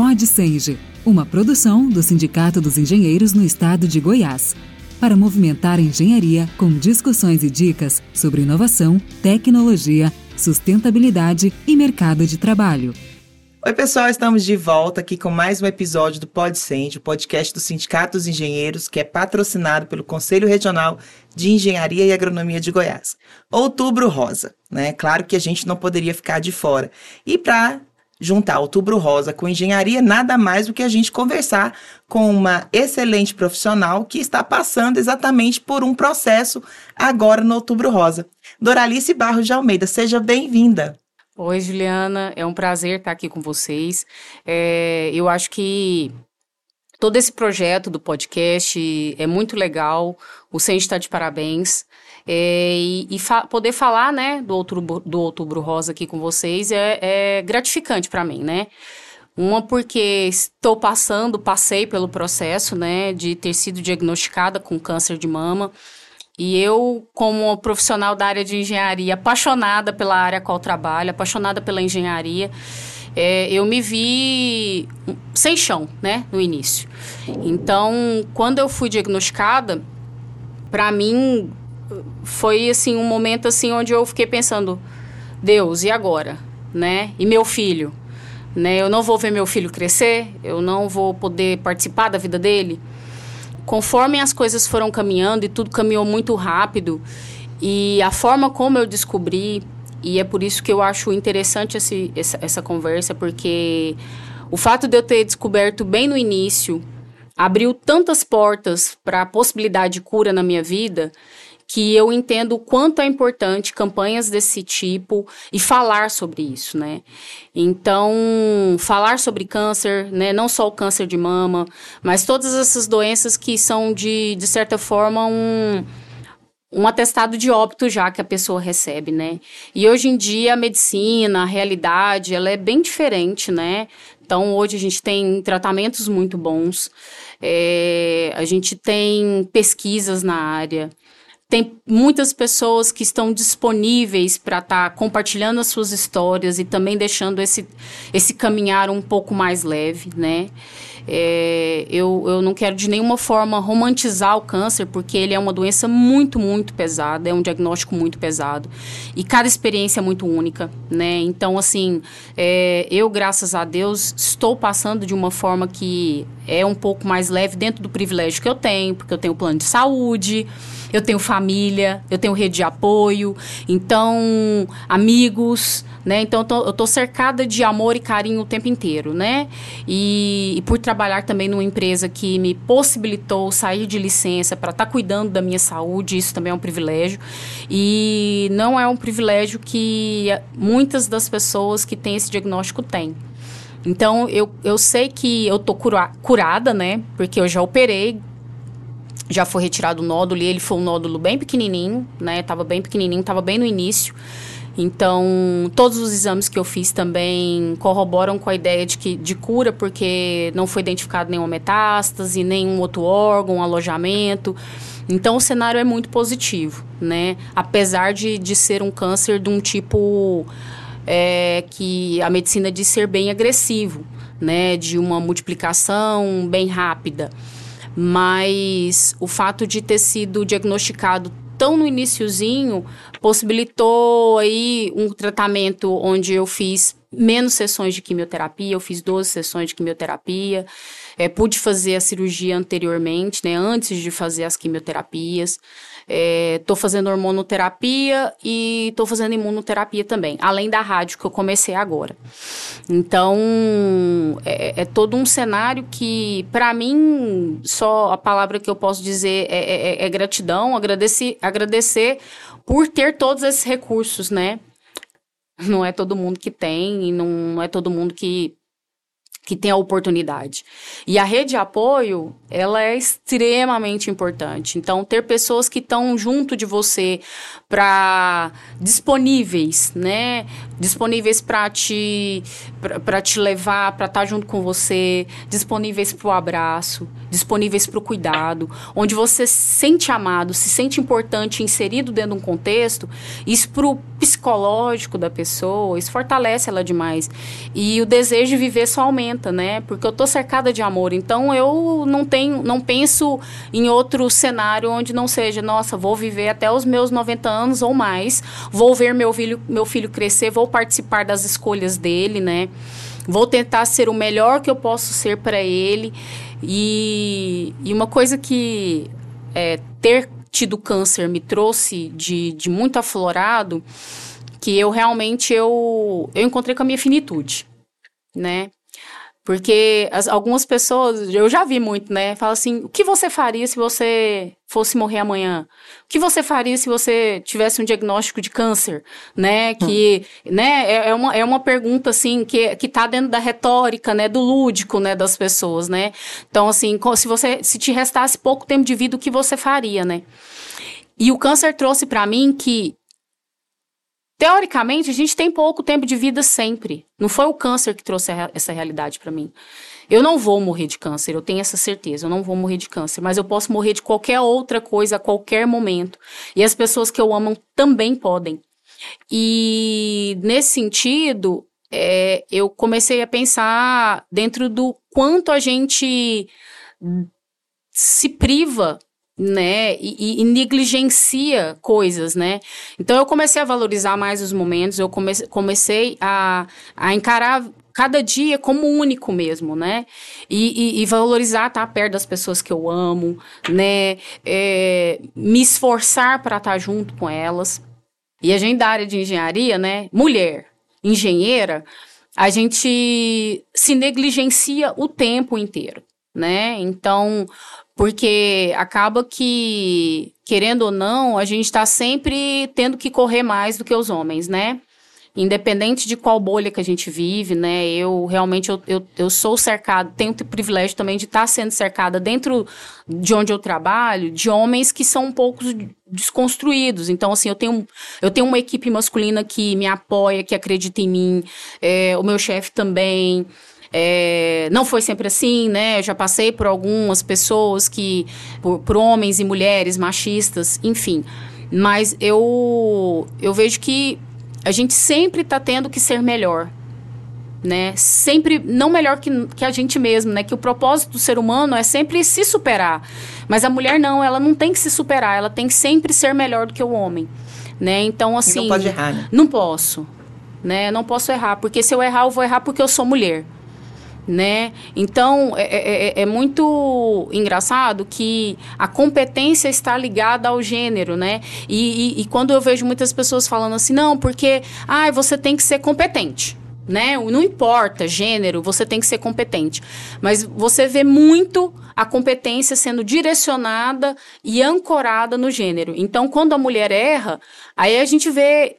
Pode Senge, uma produção do Sindicato dos Engenheiros no Estado de Goiás, para movimentar a engenharia com discussões e dicas sobre inovação, tecnologia, sustentabilidade e mercado de trabalho. Oi, pessoal, estamos de volta aqui com mais um episódio do PodCente, o podcast do Sindicato dos Engenheiros, que é patrocinado pelo Conselho Regional de Engenharia e Agronomia de Goiás. Outubro Rosa, né? Claro que a gente não poderia ficar de fora. E para juntar Outubro Rosa com engenharia, nada mais do que a gente conversar com uma excelente profissional que está passando exatamente por um processo agora no Outubro Rosa. Doralice Barros de Almeida, seja bem-vinda. Oi, Juliana, é um prazer estar aqui com vocês. É, eu acho que todo esse projeto do podcast é muito legal, o Centro está de parabéns. É, e, e fa poder falar, né, do outubro, do outubro Rosa aqui com vocês é, é gratificante para mim, né? Uma porque estou passando, passei pelo processo, né, de ter sido diagnosticada com câncer de mama. E eu, como profissional da área de engenharia, apaixonada pela área a qual trabalho, apaixonada pela engenharia, é, eu me vi sem chão, né, no início. Então, quando eu fui diagnosticada, para mim foi assim um momento assim onde eu fiquei pensando, Deus, e agora, né? E meu filho, né? Eu não vou ver meu filho crescer, eu não vou poder participar da vida dele. Conforme as coisas foram caminhando e tudo caminhou muito rápido, e a forma como eu descobri, e é por isso que eu acho interessante esse, essa, essa conversa, porque o fato de eu ter descoberto bem no início abriu tantas portas para a possibilidade de cura na minha vida que eu entendo o quanto é importante campanhas desse tipo e falar sobre isso, né? Então, falar sobre câncer, né? Não só o câncer de mama, mas todas essas doenças que são de, de certa forma, um um atestado de óbito já que a pessoa recebe, né? E hoje em dia a medicina, a realidade, ela é bem diferente, né? Então hoje a gente tem tratamentos muito bons, é, a gente tem pesquisas na área, tem muitas pessoas que estão disponíveis para estar tá compartilhando as suas histórias e também deixando esse, esse caminhar um pouco mais leve, né? É, eu, eu não quero de nenhuma forma romantizar o câncer, porque ele é uma doença muito, muito pesada, é um diagnóstico muito pesado. E cada experiência é muito única, né? Então, assim, é, eu, graças a Deus, estou passando de uma forma que é um pouco mais leve dentro do privilégio que eu tenho, porque eu tenho plano de saúde eu tenho família, eu tenho rede de apoio, então amigos, né? Então eu tô, eu tô cercada de amor e carinho o tempo inteiro, né? E, e por trabalhar também numa empresa que me possibilitou sair de licença para estar tá cuidando da minha saúde, isso também é um privilégio. E não é um privilégio que muitas das pessoas que têm esse diagnóstico têm. Então, eu, eu sei que eu tô cura, curada, né? Porque eu já operei, já foi retirado o nódulo e ele foi um nódulo bem pequenininho, né? Tava bem pequenininho, tava bem no início. Então, todos os exames que eu fiz também corroboram com a ideia de, que, de cura, porque não foi identificado nenhuma metástase, nenhum outro órgão, alojamento. Então, o cenário é muito positivo, né? Apesar de, de ser um câncer de um tipo é, que a medicina diz ser bem agressivo, né? De uma multiplicação bem rápida mas o fato de ter sido diagnosticado tão no iníciozinho possibilitou aí um tratamento onde eu fiz menos sessões de quimioterapia, eu fiz 12 sessões de quimioterapia, é, pude fazer a cirurgia anteriormente, né, antes de fazer as quimioterapias. Estou é, fazendo hormonoterapia e estou fazendo imunoterapia também, além da rádio que eu comecei agora. Então, é, é todo um cenário que, para mim, só a palavra que eu posso dizer é, é, é, é gratidão, agradecer, agradecer por ter todos esses recursos, né? Não é todo mundo que tem e não é todo mundo que que tem a oportunidade. E a rede de apoio, ela é extremamente importante. Então, ter pessoas que estão junto de você para disponíveis, né? Disponíveis para te para te levar, para estar tá junto com você, disponíveis para o abraço, disponíveis para o cuidado, onde você se sente amado, se sente importante, inserido dentro de um contexto, isso para o psicológico da pessoa, isso fortalece ela demais. E o desejo de viver só aumenta 80, né? Porque eu tô cercada de amor. Então eu não tenho, não penso em outro cenário onde não seja, nossa, vou viver até os meus 90 anos ou mais, vou ver meu filho, meu filho crescer, vou participar das escolhas dele, né? Vou tentar ser o melhor que eu posso ser para ele. E, e uma coisa que é, ter tido câncer me trouxe de, de muito aflorado, que eu realmente eu, eu encontrei com a minha finitude, né? Porque as, algumas pessoas, eu já vi muito, né? Fala assim: o que você faria se você fosse morrer amanhã? O que você faria se você tivesse um diagnóstico de câncer? Né? Que, hum. né? É, é, uma, é uma pergunta, assim, que, que tá dentro da retórica, né? Do lúdico, né? Das pessoas, né? Então, assim, se você, se te restasse pouco tempo de vida, o que você faria, né? E o câncer trouxe para mim que Teoricamente, a gente tem pouco tempo de vida sempre. Não foi o câncer que trouxe essa realidade para mim. Eu não vou morrer de câncer, eu tenho essa certeza. Eu não vou morrer de câncer, mas eu posso morrer de qualquer outra coisa a qualquer momento. E as pessoas que eu amo também podem. E nesse sentido, é, eu comecei a pensar dentro do quanto a gente se priva né, e, e, negligencia coisas, né? Então eu comecei a valorizar mais os momentos, eu comecei, comecei a, a encarar cada dia como único mesmo, né? E, e, e valorizar estar perto das pessoas que eu amo, né? É, me esforçar para estar junto com elas. E a gente da área de engenharia, né? Mulher, engenheira, a gente se negligencia o tempo inteiro, né? Então, porque acaba que, querendo ou não, a gente está sempre tendo que correr mais do que os homens, né? Independente de qual bolha que a gente vive, né? Eu realmente eu, eu, eu sou cercada, tenho o privilégio também de estar tá sendo cercada dentro de onde eu trabalho, de homens que são um pouco desconstruídos. Então, assim, eu tenho, eu tenho uma equipe masculina que me apoia, que acredita em mim, é, o meu chefe também. É, não foi sempre assim, né? Eu já passei por algumas pessoas que, por, por homens e mulheres machistas, enfim. Mas eu, eu vejo que a gente sempre está tendo que ser melhor, né? Sempre não melhor que, que a gente mesmo, né? Que o propósito do ser humano é sempre se superar. Mas a mulher não, ela não tem que se superar, ela tem que sempre ser melhor do que o homem, né? Então assim, e não pode errar, né? Não posso, né? Não posso errar, porque se eu errar, eu vou errar porque eu sou mulher né? Então é, é, é, é, muito engraçado que a competência está ligada ao gênero, né? E, e, e, quando eu vejo muitas pessoas falando assim, não, porque ah, você tem que ser competente. Né? Não importa gênero, você tem que ser competente. Mas você vê muito a competência sendo direcionada e ancorada no gênero. Então, quando a mulher erra, aí a gente vê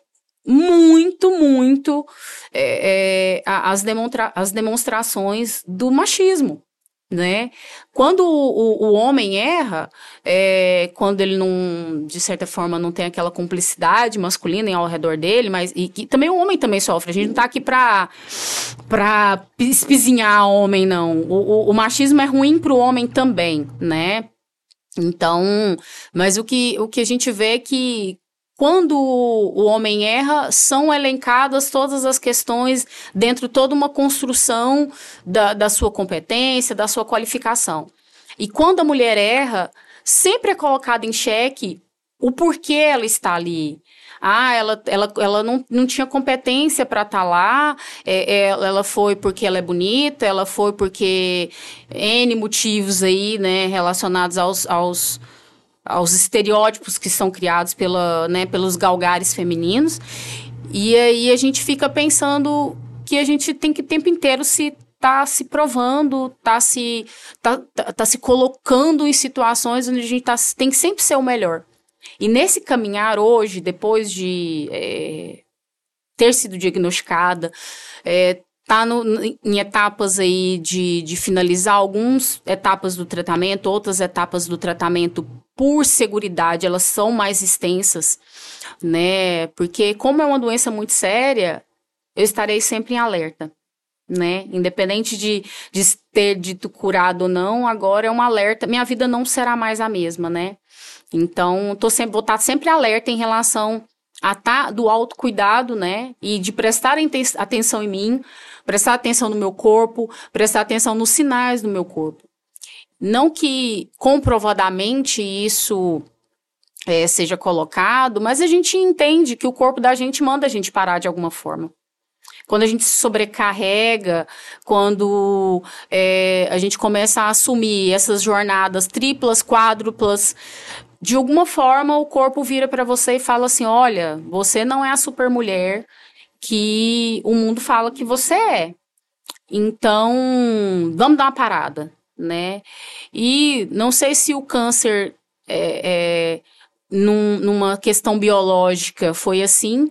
muito, muito é, é, as, demonstra as demonstrações do machismo. Né? Quando o, o, o homem erra, é, quando ele não, de certa forma, não tem aquela cumplicidade masculina ao redor dele, mas e, e também o homem também sofre. A gente não está aqui para para espizinhar homem, não. O, o, o machismo é ruim para o homem também, né? Então, mas o que, o que a gente vê é que quando o homem erra, são elencadas todas as questões dentro de toda uma construção da, da sua competência, da sua qualificação. E quando a mulher erra, sempre é colocado em xeque o porquê ela está ali. Ah, ela, ela, ela não, não tinha competência para estar tá lá, é, é, ela foi porque ela é bonita, ela foi porque N motivos aí, né, relacionados aos, aos aos estereótipos que são criados pela, né, pelos galgares femininos. E aí a gente fica pensando que a gente tem que o tempo inteiro se tá se provando, tá se tá, tá, tá, se colocando em situações onde a gente tá, tem que sempre ser o melhor. E nesse caminhar hoje, depois de é, ter sido diagnosticada, é, tá no, em etapas aí de, de finalizar algumas etapas do tratamento, outras etapas do tratamento por seguridade, elas são mais extensas, né? Porque como é uma doença muito séria, eu estarei sempre em alerta, né? Independente de, de ter dito curado ou não, agora é um alerta. Minha vida não será mais a mesma, né? Então, tô sempre, vou estar sempre alerta em relação a tá do autocuidado, né? E de prestar atenção em mim, prestar atenção no meu corpo, prestar atenção nos sinais do meu corpo. Não que comprovadamente isso é, seja colocado, mas a gente entende que o corpo da gente manda a gente parar de alguma forma. Quando a gente se sobrecarrega, quando é, a gente começa a assumir essas jornadas triplas, quádruplas, de alguma forma o corpo vira para você e fala assim: olha, você não é a super mulher que o mundo fala que você é. Então, vamos dar uma parada, né? E não sei se o câncer é, é num, numa questão biológica foi assim,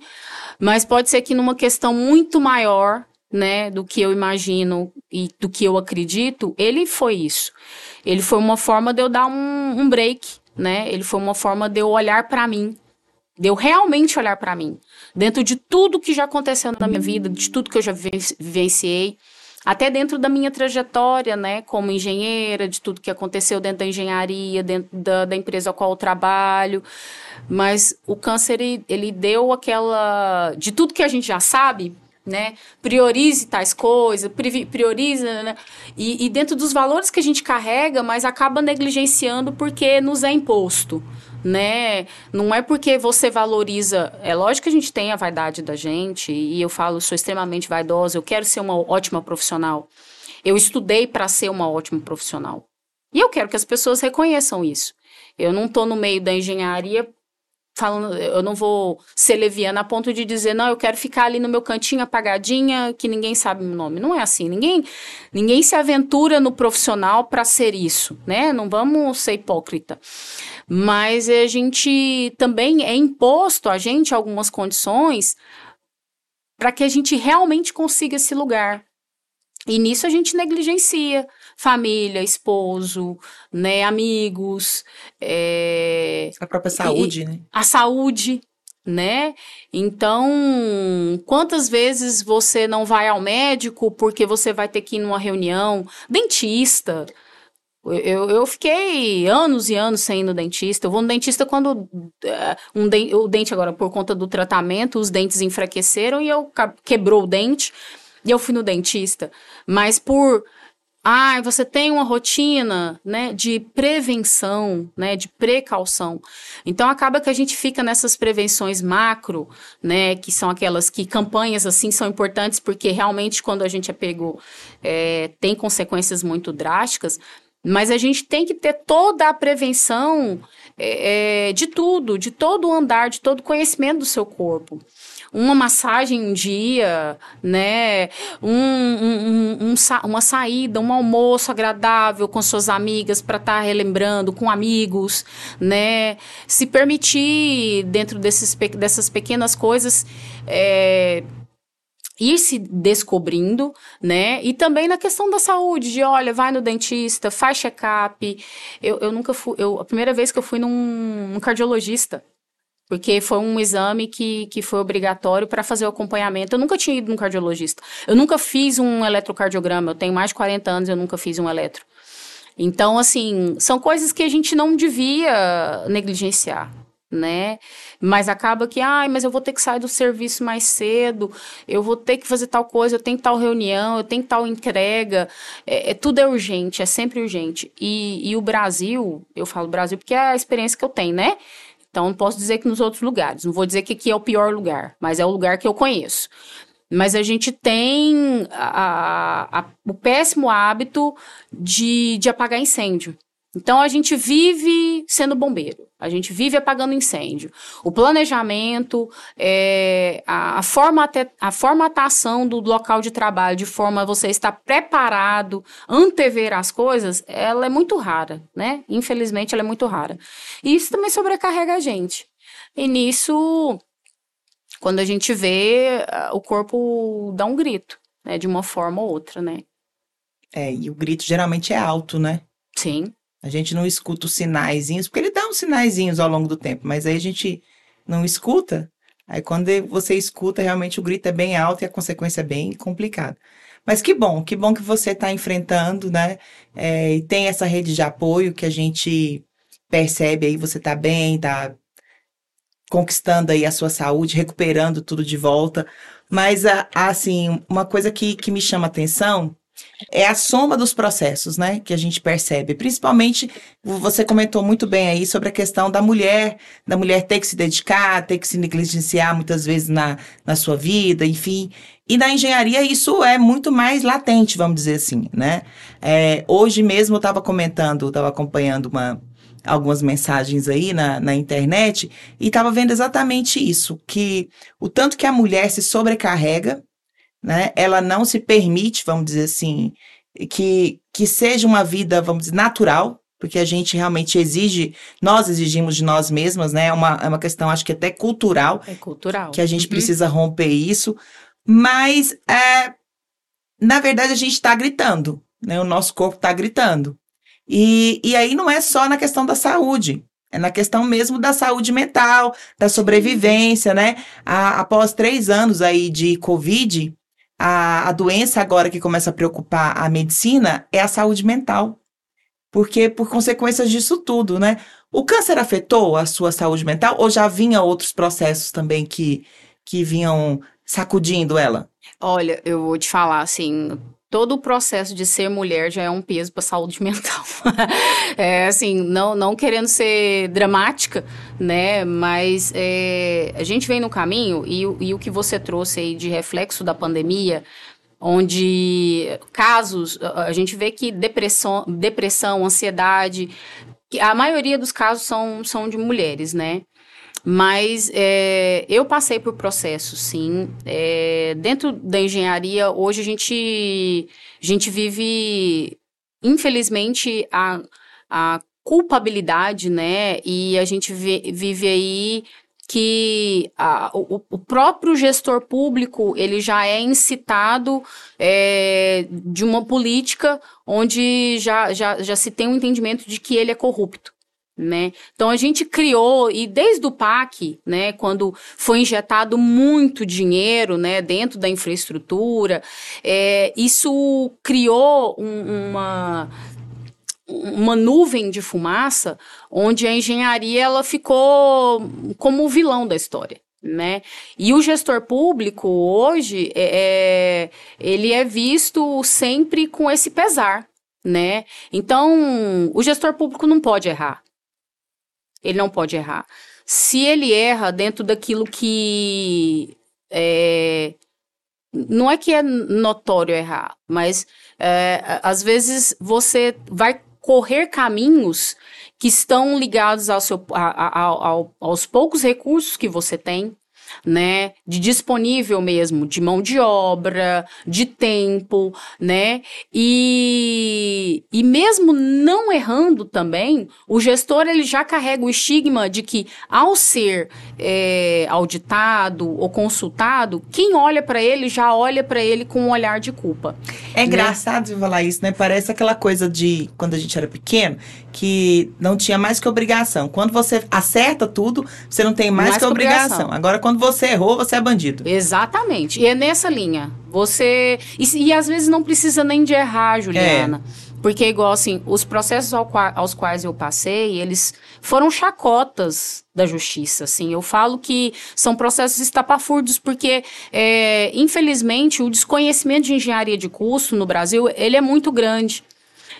mas pode ser que numa questão muito maior, né, do que eu imagino e do que eu acredito, ele foi isso. Ele foi uma forma de eu dar um, um break, né? Ele foi uma forma de eu olhar para mim, de eu realmente olhar para mim, dentro de tudo que já aconteceu na minha vida, de tudo que eu já vivenciei, até dentro da minha trajetória, né, como engenheira, de tudo que aconteceu dentro da engenharia, dentro da, da empresa a qual eu trabalho. Mas o câncer, ele, ele deu aquela. De tudo que a gente já sabe, né? Priorize tais coisas, prioriza, né? E, e, dentro dos valores que a gente carrega, mas acaba negligenciando porque nos é imposto, né? Não é porque você valoriza. É lógico que a gente tem a vaidade da gente, e eu falo, sou extremamente vaidosa, eu quero ser uma ótima profissional. Eu estudei para ser uma ótima profissional. E eu quero que as pessoas reconheçam isso. Eu não estou no meio da engenharia falando, eu não vou ser leviana a ponto de dizer, não, eu quero ficar ali no meu cantinho apagadinha, que ninguém sabe meu nome. Não é assim. Ninguém, ninguém se aventura no profissional para ser isso, né? Não vamos ser hipócrita. Mas a gente também é imposto a gente algumas condições para que a gente realmente consiga esse lugar. E nisso a gente negligencia família, esposo, né, amigos. É, a própria saúde, né? A saúde, né? Então, quantas vezes você não vai ao médico porque você vai ter que ir numa reunião? Dentista. Eu, eu fiquei anos e anos sem ir no dentista. Eu vou no dentista quando uh, um de, o dente agora, por conta do tratamento, os dentes enfraqueceram e eu quebrou o dente e eu fui no dentista. Mas por ah, você tem uma rotina, né, de prevenção, né, de precaução. Então acaba que a gente fica nessas prevenções macro, né, que são aquelas que campanhas assim são importantes porque realmente quando a gente é pego é, tem consequências muito drásticas. Mas a gente tem que ter toda a prevenção é, é de tudo, de todo o andar, de todo o conhecimento do seu corpo uma massagem um dia, né? Um, um, um, uma saída, um almoço agradável com suas amigas para estar tá relembrando, com amigos, né? Se permitir, dentro desses, dessas pequenas coisas, é, ir se descobrindo, né? E também na questão da saúde, de olha, vai no dentista, faz check-up. Eu, eu nunca fui, eu, a primeira vez que eu fui num, cardiologista, porque foi um exame que, que foi obrigatório para fazer o acompanhamento. Eu nunca tinha ido num cardiologista. Eu nunca fiz um eletrocardiograma. Eu tenho mais de 40 anos eu nunca fiz um eletro. Então, assim, são coisas que a gente não devia negligenciar, né? Mas acaba que, ai, mas eu vou ter que sair do serviço mais cedo, eu vou ter que fazer tal coisa, eu tenho tal reunião, eu tenho tal entrega. É, é tudo é urgente, é sempre urgente. E, e o Brasil, eu falo Brasil porque é a experiência que eu tenho, né? Então, não posso dizer que nos outros lugares. Não vou dizer que aqui é o pior lugar, mas é o lugar que eu conheço. Mas a gente tem a, a, o péssimo hábito de, de apagar incêndio. Então a gente vive sendo bombeiro, a gente vive apagando incêndio. O planejamento, é, a, a, formata, a formatação do local de trabalho de forma a você estar preparado, antever as coisas, ela é muito rara, né? Infelizmente ela é muito rara. E isso também sobrecarrega a gente. E nisso, quando a gente vê, o corpo dá um grito, né? De uma forma ou outra, né? É, e o grito geralmente é alto, né? Sim. A gente não escuta os sinaizinhos, porque ele dá uns sinaizinhos ao longo do tempo, mas aí a gente não escuta. Aí quando você escuta, realmente o grito é bem alto e a consequência é bem complicada. Mas que bom, que bom que você está enfrentando, né? É, e tem essa rede de apoio que a gente percebe aí, você está bem, tá conquistando aí a sua saúde, recuperando tudo de volta. Mas, assim, uma coisa que, que me chama atenção é a soma dos processos, né, que a gente percebe. Principalmente, você comentou muito bem aí sobre a questão da mulher, da mulher ter que se dedicar, ter que se negligenciar muitas vezes na, na sua vida, enfim. E na engenharia isso é muito mais latente, vamos dizer assim, né? É, hoje mesmo eu estava comentando, estava acompanhando uma, algumas mensagens aí na, na internet e estava vendo exatamente isso, que o tanto que a mulher se sobrecarrega né? Ela não se permite, vamos dizer assim, que, que seja uma vida, vamos dizer, natural, porque a gente realmente exige, nós exigimos de nós mesmas, né? É uma, é uma questão, acho que até cultural. É cultural. Que a gente uhum. precisa romper isso. Mas, é, na verdade, a gente está gritando, né? O nosso corpo está gritando. E, e aí não é só na questão da saúde. É na questão mesmo da saúde mental, da sobrevivência, né? A, após três anos aí de Covid, a, a doença agora que começa a preocupar a medicina é a saúde mental. Porque, por consequências disso tudo, né? O câncer afetou a sua saúde mental ou já vinha outros processos também que, que vinham sacudindo ela? Olha, eu vou te falar assim, todo o processo de ser mulher já é um peso para a saúde mental. é assim, não, não querendo ser dramática, né? Mas é, a gente vem no caminho e, e o que você trouxe aí de reflexo da pandemia, onde casos, a gente vê que depressão, depressão ansiedade, a maioria dos casos são, são de mulheres, né? Mas é, eu passei por processos, sim. É, dentro da engenharia, hoje a gente, a gente vive, infelizmente, a, a culpabilidade, né? E a gente vive aí que a, o, o, próprio gestor público ele já é incitado é, de uma política onde já, já, já se tem um entendimento de que ele é corrupto né? Então a gente criou e desde o PAC, né, quando foi injetado muito dinheiro, né, dentro da infraestrutura, é, isso criou um, uma uma nuvem de fumaça onde a engenharia ela ficou como o vilão da história. Né? E o gestor público hoje é, é ele é visto sempre com esse pesar, né? Então o gestor público não pode errar, ele não pode errar. Se ele erra dentro daquilo que é, não é que é notório errar, mas é, às vezes você vai correr caminhos que estão ligados ao seu, a, a, ao, aos poucos recursos que você tem, né, de disponível mesmo, de mão de obra, de tempo, né, e, e mesmo não errando também, o gestor ele já carrega o estigma de que ao ser é, auditado ou consultado, quem olha para ele já olha para ele com um olhar de culpa. É né? engraçado né? falar isso, né? Parece aquela coisa de quando a gente era pequeno, que não tinha mais que obrigação. Quando você acerta tudo, você não tem mais, mais que, que obrigação. obrigação. Agora, quando você errou, você é bandido. Exatamente. E é nessa linha. Você. E, e às vezes não precisa nem de errar, Juliana. É. Porque, igual assim, os processos ao qua, aos quais eu passei, eles foram chacotas da justiça, assim. Eu falo que são processos estapafúrdios porque, é, infelizmente, o desconhecimento de engenharia de custo no Brasil, ele é muito grande.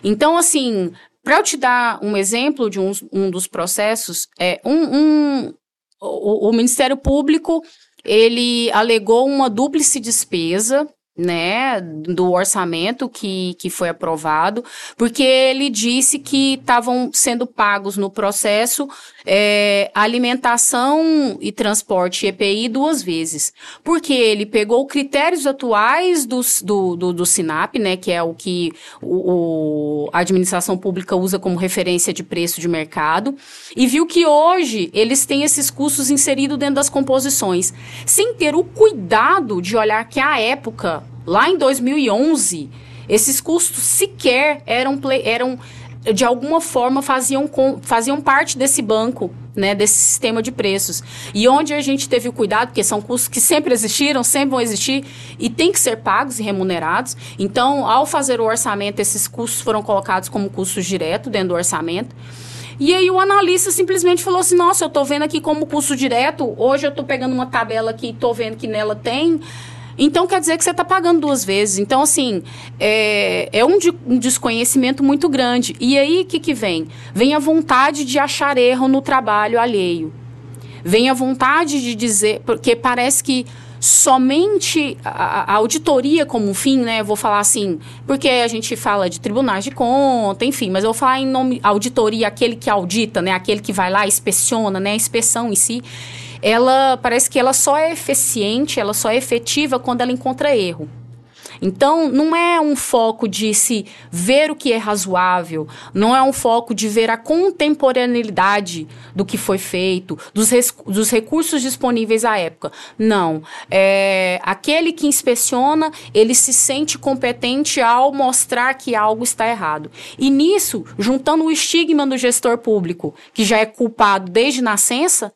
Então, assim, para eu te dar um exemplo de um, um dos processos, é um, um o, o Ministério Público ele alegou uma dúplice despesa né, do orçamento que, que foi aprovado, porque ele disse que estavam sendo pagos no processo é, alimentação e transporte EPI duas vezes. Porque ele pegou critérios atuais do, do, do, do SINAP, né, que é o que o, o, a administração pública usa como referência de preço de mercado, e viu que hoje eles têm esses custos inseridos dentro das composições, sem ter o cuidado de olhar que a época Lá em 2011, esses custos sequer eram, eram de alguma forma faziam, com, faziam parte desse banco, né, desse sistema de preços. E onde a gente teve o cuidado, porque são custos que sempre existiram, sempre vão existir e tem que ser pagos e remunerados. Então, ao fazer o orçamento, esses custos foram colocados como custos diretos dentro do orçamento. E aí o analista simplesmente falou assim: nossa, eu tô vendo aqui como custo direto, hoje eu tô pegando uma tabela aqui, tô vendo que nela tem. Então quer dizer que você está pagando duas vezes. Então, assim, é, é um, de, um, desconhecimento muito grande. E aí o que, que vem? Vem a vontade de achar erro no trabalho alheio. Vem a vontade de dizer, porque parece que somente a, a, auditoria como fim, né? vou falar assim, porque a gente fala de tribunais de conta, enfim, mas eu vou falar em nome auditoria, aquele que audita, né? Aquele que vai lá, inspeciona, né? A inspeção em si, ela parece que ela só é eficiente, ela só é efetiva quando ela encontra erro. Então, não é um foco de se ver o que é razoável, não é um foco de ver a contemporaneidade do que foi feito, dos, dos recursos disponíveis à época. Não. É, aquele que inspeciona, ele se sente competente ao mostrar que algo está errado. E nisso, juntando o estigma do gestor público, que já é culpado desde nascença,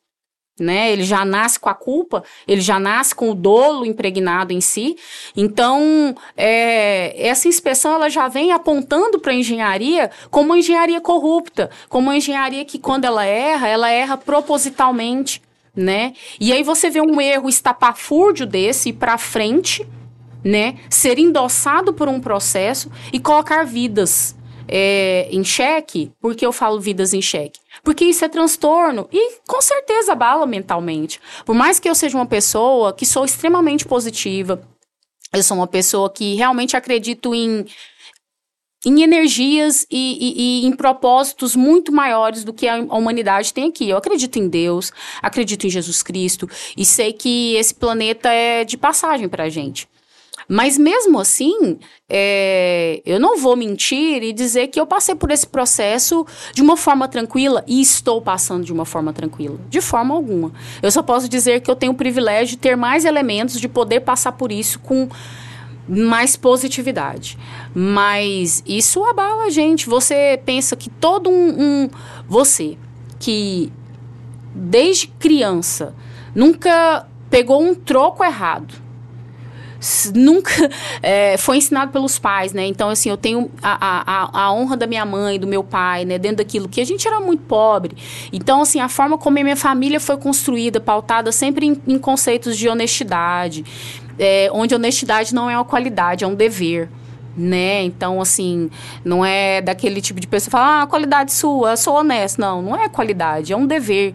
né? Ele já nasce com a culpa, ele já nasce com o dolo impregnado em si. Então, é, essa inspeção ela já vem apontando para a engenharia como uma engenharia corrupta, como uma engenharia que, quando ela erra, ela erra propositalmente, né? E aí você vê um erro estapafúrdio desse para frente, né? Ser endossado por um processo e colocar vidas é, em xeque. Por que eu falo vidas em xeque? Porque isso é transtorno e com certeza abala mentalmente. Por mais que eu seja uma pessoa que sou extremamente positiva, eu sou uma pessoa que realmente acredito em em energias e, e, e, em propósitos muito maiores do que a humanidade tem aqui. Eu acredito em Deus, acredito em Jesus Cristo e sei que esse planeta é de passagem para a gente. Mas mesmo assim, é, eu não vou mentir e dizer que eu passei por esse processo de uma forma tranquila e estou passando de uma forma tranquila. De forma alguma. Eu só posso dizer que eu tenho o privilégio de ter mais elementos de poder passar por isso com mais positividade. Mas isso abala a gente. Você pensa que todo um, um você que desde criança nunca pegou um troco errado nunca é, foi ensinado pelos pais, né? Então, assim, eu tenho a, a, a honra da minha mãe, do meu pai, né? Dentro daquilo que a gente era muito pobre. Então, assim, a forma como a minha família foi construída, pautada sempre em, em conceitos de honestidade, é, onde honestidade não é uma qualidade, é um dever né? Então, assim, não é daquele tipo de pessoa que fala, ah, qualidade sua, sou honesto. Não, não é qualidade, é um dever.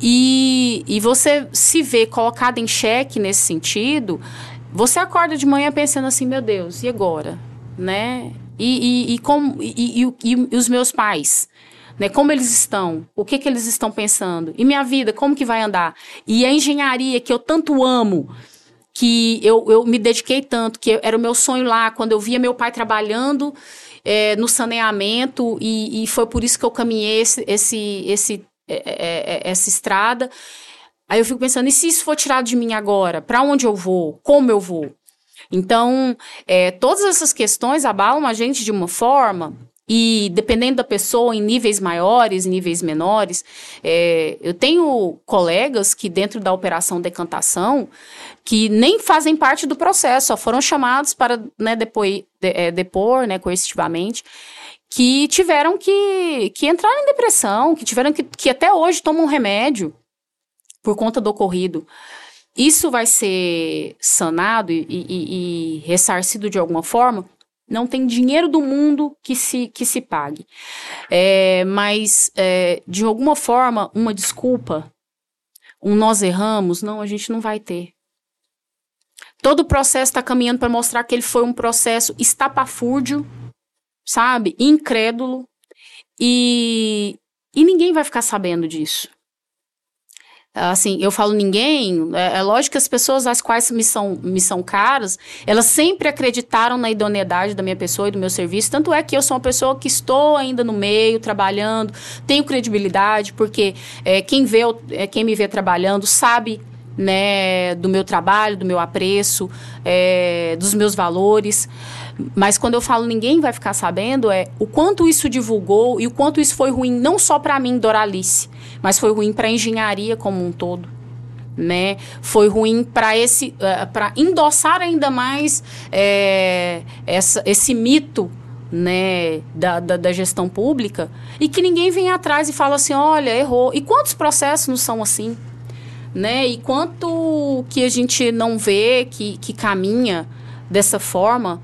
E, e você se vê colocado em xeque nesse sentido, você acorda de manhã pensando assim, meu Deus, e agora? Né? E, e, e, como, e, e, os meus pais? Né, como eles estão, o que, que eles estão pensando, e minha vida, como que vai andar? E a engenharia que eu tanto amo, que eu, eu me dediquei tanto, que era o meu sonho lá, quando eu via meu pai trabalhando é, no saneamento, e, e, foi por isso que eu caminhei esse, esse, esse, é, é, essa estrada. Aí eu fico pensando, e se isso for tirado de mim agora? Para onde eu vou? Como eu vou? Então, é, todas essas questões abalam a gente de uma forma e dependendo da pessoa, em níveis maiores, níveis menores, é, eu tenho colegas que dentro da operação decantação que nem fazem parte do processo, só foram chamados para né, depor, de, é, depor né, coercitivamente, que tiveram que, que entrar em depressão, que tiveram que, que até hoje tomam remédio por conta do ocorrido, isso vai ser sanado e, e, e, ressarcido de alguma forma? Não tem dinheiro do mundo que se, que se pague. É, mas, é, de alguma forma, uma desculpa, um nós erramos, não, a gente não vai ter. Todo o processo está caminhando para mostrar que ele foi um processo estapafúrdio, sabe? Incrédulo. E, e ninguém vai ficar sabendo disso assim, eu falo ninguém, é, é, lógico que as pessoas às quais me são, me são caras, elas sempre acreditaram na idoneidade da minha pessoa e do meu serviço, tanto é que eu sou uma pessoa que estou ainda no meio, trabalhando, tenho credibilidade, porque é, quem, vê, é, quem me vê trabalhando sabe né, do meu trabalho, do meu apreço, é, dos meus valores. Mas quando eu falo ninguém vai ficar sabendo, é o quanto isso divulgou e o quanto isso foi ruim, não só para mim, Doralice, mas foi ruim para a engenharia como um todo. Né? Foi ruim para esse, uh, para endossar ainda mais é, essa, esse mito né, da, da, da, gestão pública e que ninguém vem atrás e fala assim, olha, errou. E quantos processos não são assim? Né? E quanto que a gente não vê que, que caminha dessa forma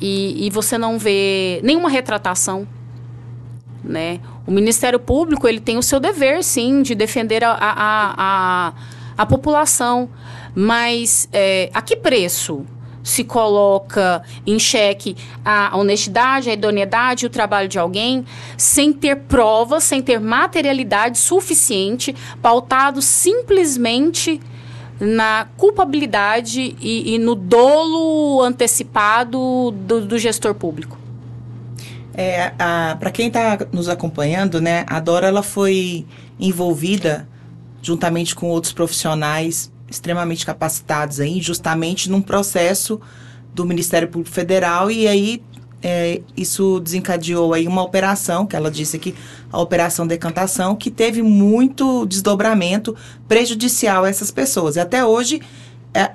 e, e você não vê nenhuma retratação, né? O Ministério Público ele tem o seu dever, sim, de defender a, a, a, a população, mas é, a que preço? se coloca em xeque a honestidade, a idoneidade, o trabalho de alguém, sem ter provas, sem ter materialidade suficiente, pautado simplesmente na culpabilidade e, e no dolo antecipado do, do gestor público. É, Para quem está nos acompanhando, né, a Dora ela foi envolvida juntamente com outros profissionais extremamente capacitados aí, justamente num processo do Ministério Público Federal e aí é, isso desencadeou aí uma operação, que ela disse aqui, a Operação Decantação, que teve muito desdobramento prejudicial a essas pessoas. E até hoje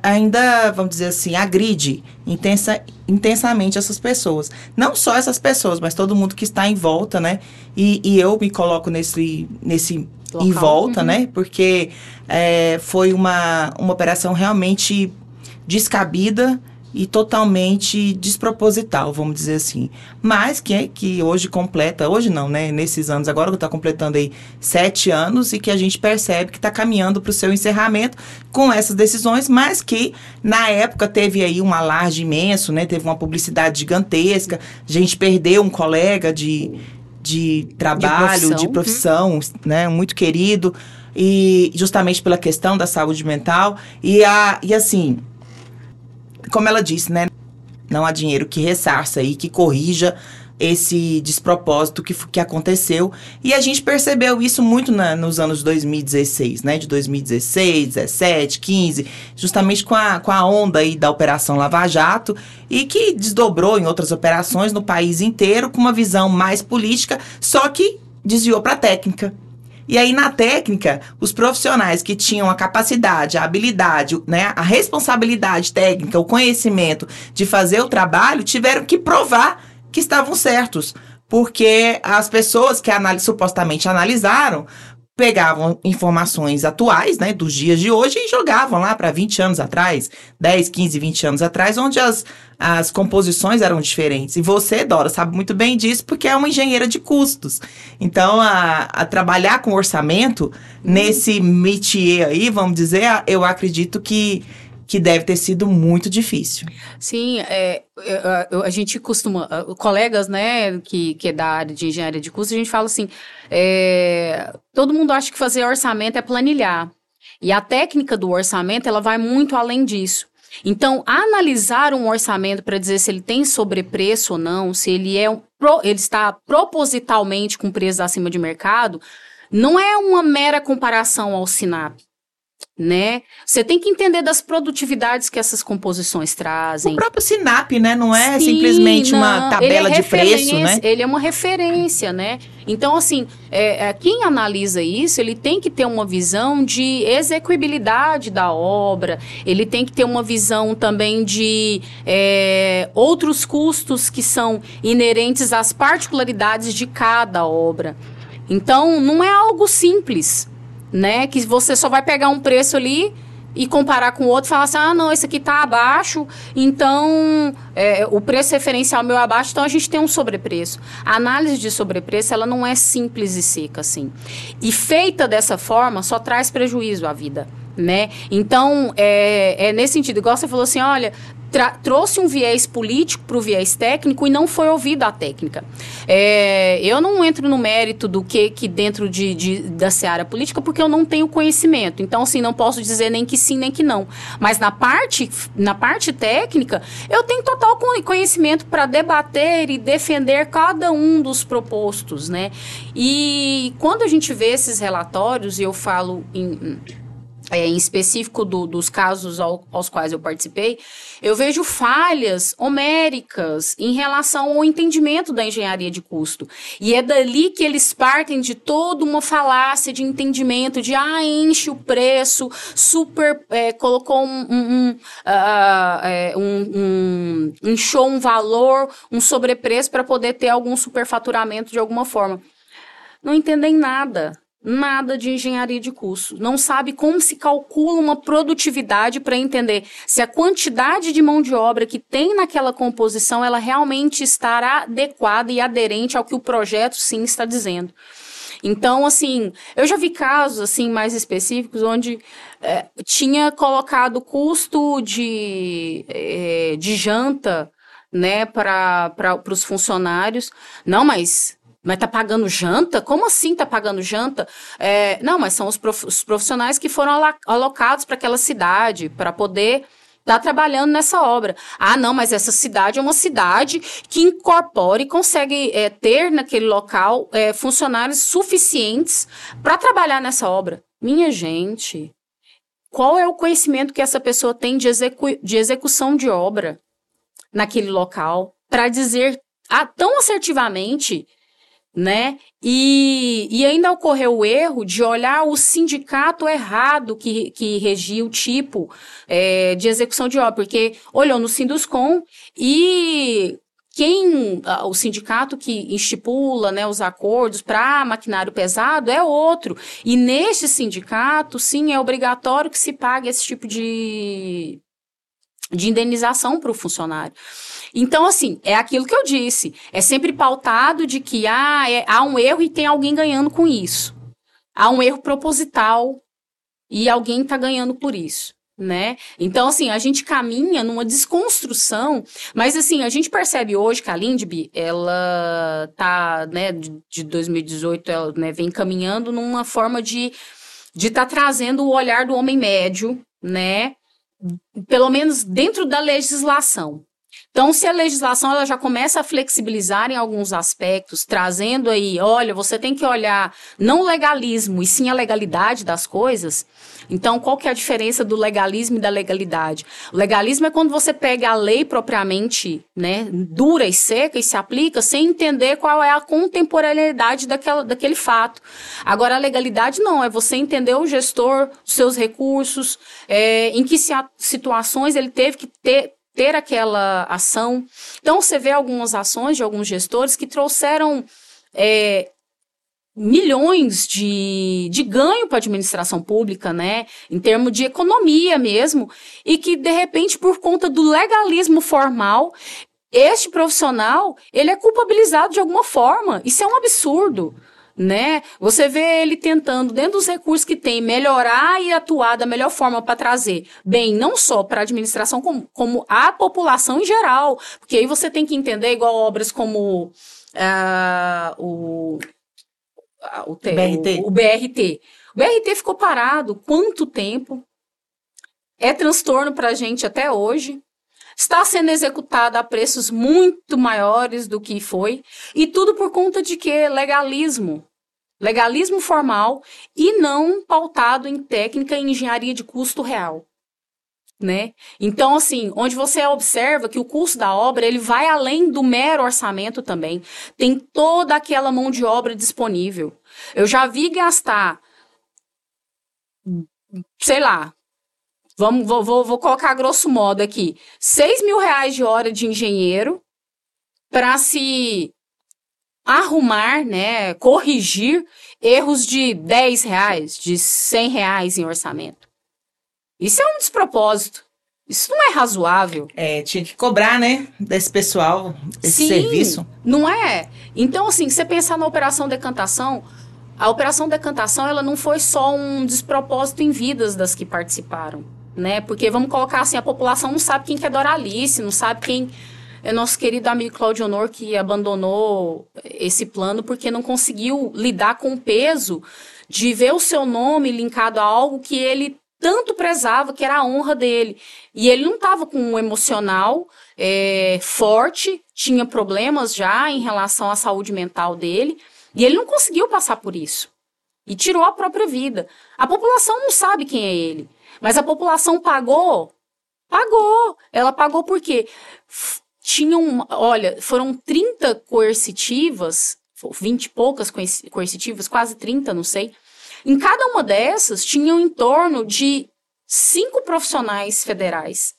ainda, vamos dizer assim, agride intensa, intensamente essas pessoas. Não só essas pessoas, mas todo mundo que está em volta, né? E, e eu me coloco nesse, nesse Local. em volta, uhum. né? Porque é, foi uma, uma operação realmente descabida e totalmente desproposital, vamos dizer assim. Mas que, é, que hoje completa, hoje não, né? Nesses anos, agora que está completando aí sete anos e que a gente percebe que está caminhando para o seu encerramento com essas decisões, mas que na época teve aí um alarde imenso, né? Teve uma publicidade gigantesca, a gente perdeu um colega de, de trabalho, de profissão, de profissão uhum. né? Muito querido e justamente pela questão da saúde mental e a e assim como ela disse, né? Não há dinheiro que ressarça e que corrija esse despropósito que, que aconteceu. E a gente percebeu isso muito na, nos anos 2016, né? De 2016, 17, 15, justamente com a, com a onda aí da Operação Lava Jato e que desdobrou em outras operações no país inteiro com uma visão mais política, só que desviou para a técnica. E aí, na técnica, os profissionais que tinham a capacidade, a habilidade, né, a responsabilidade técnica, o conhecimento de fazer o trabalho, tiveram que provar que estavam certos. Porque as pessoas que anal supostamente analisaram pegavam informações atuais, né, dos dias de hoje e jogavam lá para 20 anos atrás, 10, 15, 20 anos atrás, onde as, as composições eram diferentes. E você, Dora, sabe muito bem disso porque é uma engenheira de custos. Então, a, a trabalhar com orçamento nesse métier aí, vamos dizer, eu acredito que que deve ter sido muito difícil. Sim, é, é, a gente costuma, colegas, né, que, que é da área de engenharia de custos, a gente fala assim, é, todo mundo acha que fazer orçamento é planilhar. E a técnica do orçamento, ela vai muito além disso. Então, analisar um orçamento para dizer se ele tem sobrepreço ou não, se ele é um, ele está propositalmente com preço acima de mercado, não é uma mera comparação ao SINAP né? Você tem que entender das produtividades que essas composições trazem. O próprio Sinap, né? Não é Sim, simplesmente não. uma é tabela é de preço, né? Ele é uma referência, né? Então, assim, é, é, quem analisa isso, ele tem que ter uma visão de execuibilidade da obra, ele tem que ter uma visão também de é, outros custos que são inerentes às particularidades de cada obra. Então, não é algo simples né? Que você só vai pegar um preço ali e comparar com o outro e falar assim, ah, não, esse aqui está abaixo, então é, o preço referencial meu é abaixo, então a gente tem um sobrepreço. A análise de sobrepreço, ela não é simples e seca, assim. E feita dessa forma, só traz prejuízo à vida, né? Então, é, é nesse sentido, igual você falou assim, olha, trouxe um viés político para o viés técnico e não foi ouvida a técnica. É, eu não entro no mérito do que, que dentro de, de, da seara política, porque eu não tenho conhecimento. Então, assim, não posso dizer nem que sim, nem que não. Mas na parte, na parte técnica, eu tenho total conhecimento para debater e defender cada um dos propostos, né? E quando a gente vê esses relatórios, e eu falo em é, em específico do, dos casos ao, aos quais eu participei, eu vejo falhas homéricas em relação ao entendimento da engenharia de custo. E é dali que eles partem de toda uma falácia de entendimento, de ah, enche o preço, super, é, colocou um, um, um, uh, um, um, um valor, um sobrepreço para poder ter algum superfaturamento de alguma forma. Não entendem nada nada de engenharia de custo, não sabe como se calcula uma produtividade para entender se a quantidade de mão de obra que tem naquela composição ela realmente estará adequada e aderente ao que o projeto sim está dizendo. Então, assim, eu já vi casos assim mais específicos onde é, tinha colocado custo de, é, de janta né, para os funcionários. Não, mas mas tá pagando janta? Como assim tá pagando janta? É, não, mas são os, prof, os profissionais que foram alocados para aquela cidade, para poder estar tá trabalhando nessa obra. Ah, não, mas essa cidade é uma cidade que incorpora e consegue é, ter naquele local é, funcionários suficientes para trabalhar nessa obra. Minha gente, qual é o conhecimento que essa pessoa tem de, execu de execução de obra naquele local para dizer ah, tão assertivamente né? E, e ainda ocorreu o erro de olhar o sindicato errado que, que regia o tipo é, de execução de obra, porque olhou no Sinduscom e quem o sindicato que estipula né, os acordos para maquinário pesado é outro. E neste sindicato, sim, é obrigatório que se pague esse tipo de, de indenização para o funcionário. Então, assim, é aquilo que eu disse. É sempre pautado de que ah, é, há um erro e tem alguém ganhando com isso. Há um erro proposital e alguém está ganhando por isso. Né? Então, assim, a gente caminha numa desconstrução, mas, assim, a gente percebe hoje que a Lindby, ela tá, né, de 2018, ela né, vem caminhando numa forma de de estar tá trazendo o olhar do homem médio, né, pelo menos dentro da legislação. Então, se a legislação ela já começa a flexibilizar em alguns aspectos, trazendo aí, olha, você tem que olhar não o legalismo, e sim a legalidade das coisas. Então, qual que é a diferença do legalismo e da legalidade? O legalismo é quando você pega a lei propriamente, né, dura e seca e se aplica sem entender qual é a contemporaneidade daquela, daquele fato. Agora, a legalidade não, é você entender o gestor, os seus recursos, é, em que situações ele teve que ter, ter aquela ação. Então, você vê algumas ações de alguns gestores que trouxeram é, milhões de, de ganho para a administração pública, né? Em termos de economia mesmo, e que, de repente, por conta do legalismo formal, este profissional, ele é culpabilizado de alguma forma. Isso é um absurdo né? Você vê ele tentando, dentro dos recursos que tem, melhorar e atuar da melhor forma para trazer bem, não só para a administração, como, como a população em geral. Porque aí você tem que entender, igual obras como uh, o, uh, o, BRT. O, o BRT. O BRT ficou parado quanto tempo? É transtorno para a gente até hoje está sendo executada a preços muito maiores do que foi, e tudo por conta de que legalismo. Legalismo formal e não pautado em técnica e engenharia de custo real. Né? Então, assim, onde você observa que o custo da obra ele vai além do mero orçamento também. Tem toda aquela mão de obra disponível. Eu já vi gastar, sei lá, Vamos, vou, vou, vou colocar grosso modo aqui: 6 mil reais de hora de engenheiro para se arrumar, né, corrigir erros de 10 reais, de 100 reais em orçamento. Isso é um despropósito. Isso não é razoável. É, tinha que cobrar, né, desse pessoal, esse Sim, serviço. Não é? Então, assim, você pensar na operação decantação, a operação decantação, ela não foi só um despropósito em vidas das que participaram né? Porque vamos colocar assim, a população não sabe quem que é Doralice, não sabe quem é nosso querido amigo Claudio Honor que abandonou esse plano porque não conseguiu lidar com o peso de ver o seu nome linkado a algo que ele tanto prezava, que era a honra dele. E ele não estava com um emocional é, forte, tinha problemas já em relação à saúde mental dele, e ele não conseguiu passar por isso e tirou a própria vida. A população não sabe quem é ele, mas a população pagou. Pagou. Ela pagou porque tinham, olha, foram 30 coercitivas, 20 e poucas coercitivas, quase 30, não sei. Em cada uma dessas tinham em torno de cinco profissionais federais.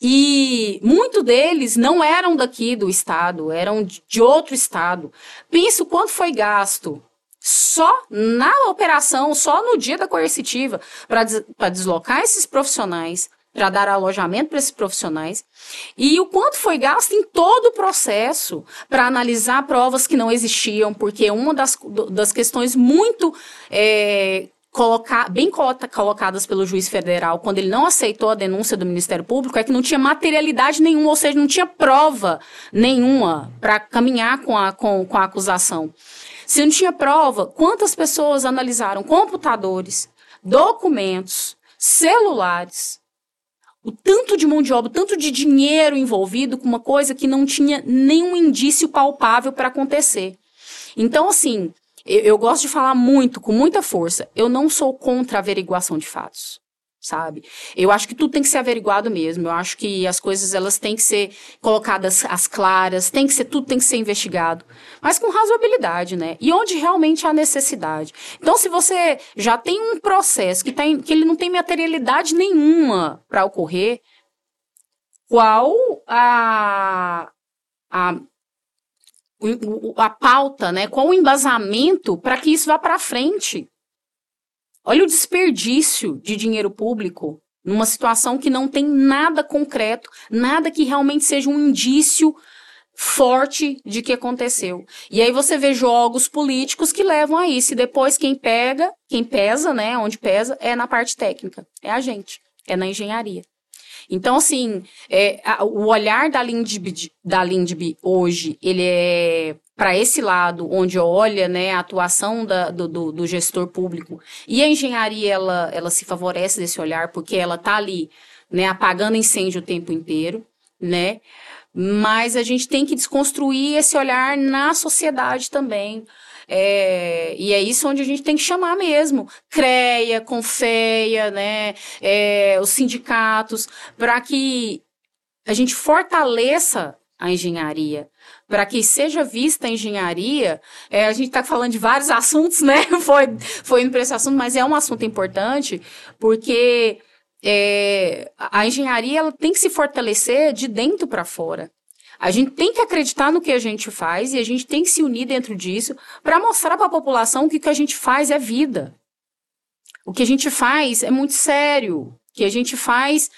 E muito deles não eram daqui do estado, eram de outro estado. Pensa o quanto foi gasto só na operação, só no dia da coercitiva, para deslocar esses profissionais, para dar alojamento para esses profissionais, e o quanto foi gasto em todo o processo para analisar provas que não existiam, porque uma das, das questões muito é, colocar, bem colocadas pelo juiz federal, quando ele não aceitou a denúncia do Ministério Público, é que não tinha materialidade nenhuma, ou seja, não tinha prova nenhuma para caminhar com a, com, com a acusação. Se não tinha prova, quantas pessoas analisaram computadores, documentos, celulares, o tanto de mão de obra, o tanto de dinheiro envolvido com uma coisa que não tinha nenhum indício palpável para acontecer. Então, assim, eu, eu gosto de falar muito, com muita força. Eu não sou contra a averiguação de fatos sabe? Eu acho que tudo tem que ser averiguado mesmo. Eu acho que as coisas elas têm que ser colocadas às claras, tem que ser tudo tem que ser investigado, mas com razoabilidade, né? E onde realmente há necessidade. Então, se você já tem um processo que, tá em, que ele não tem materialidade nenhuma para ocorrer, qual a, a a pauta, né? Qual o embasamento para que isso vá para frente? Olha o desperdício de dinheiro público numa situação que não tem nada concreto, nada que realmente seja um indício forte de que aconteceu. E aí você vê jogos políticos que levam a isso. E depois quem pega, quem pesa, né? Onde pesa, é na parte técnica. É a gente. É na engenharia. Então, assim, é, a, o olhar da Lindb, da Lindb hoje, ele é para esse lado, onde olha né, a atuação da, do, do, do, gestor público. E a engenharia, ela, ela se favorece desse olhar, porque ela está ali né, apagando incêndio o tempo inteiro, né? Mas a gente tem que desconstruir esse olhar na sociedade também. É, e é isso onde a gente tem que chamar mesmo. CREA, CONFEA, né, é, os sindicatos, para que a gente fortaleça a engenharia. Para que seja vista a engenharia, é, a gente está falando de vários assuntos, né? Foi, foi indo para esse assunto, mas é um assunto importante, porque é, a engenharia ela tem que se fortalecer de dentro para fora. A gente tem que acreditar no que a gente faz e a gente tem que se unir dentro disso para mostrar para a população que o que a gente faz é vida. O que a gente faz é muito sério. O que a gente faz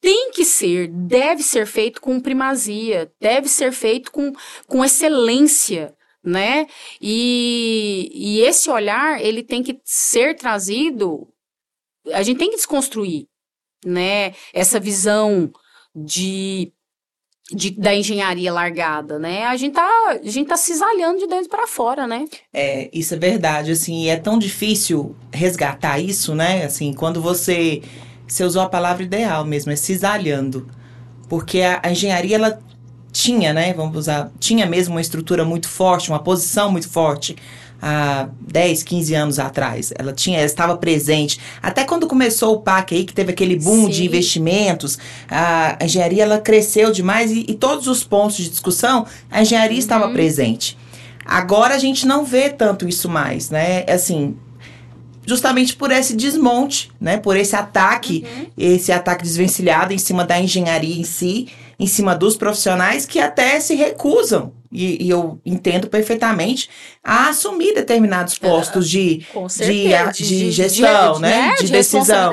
tem que ser, deve ser feito com primazia, deve ser feito com, com excelência, né? E, e esse olhar, ele tem que ser trazido, a gente tem que desconstruir, né? Essa visão de de, da engenharia largada, né? A gente tá, a gente tá cisalhando de dentro para fora, né? É, isso é verdade, assim, é tão difícil resgatar isso, né? Assim, quando você você usou a palavra ideal mesmo, é cisalhando. Porque a, a engenharia ela tinha, né, vamos usar, tinha mesmo uma estrutura muito forte, uma posição muito forte há 10, 15 anos atrás. Ela tinha, ela estava presente. Até quando começou o PAC aí, que teve aquele boom Sim. de investimentos, a engenharia ela cresceu demais e, e, todos os pontos de discussão, a engenharia uhum. estava presente. Agora a gente não vê tanto isso mais, né? Assim, justamente por esse desmonte, né? Por esse ataque, uhum. esse ataque desvencilhado em cima da engenharia em si, em cima dos profissionais que até se recusam e, e, eu entendo perfeitamente, a assumir determinados ah, postos de, de, de, de, gestão, de, né? De, decisão.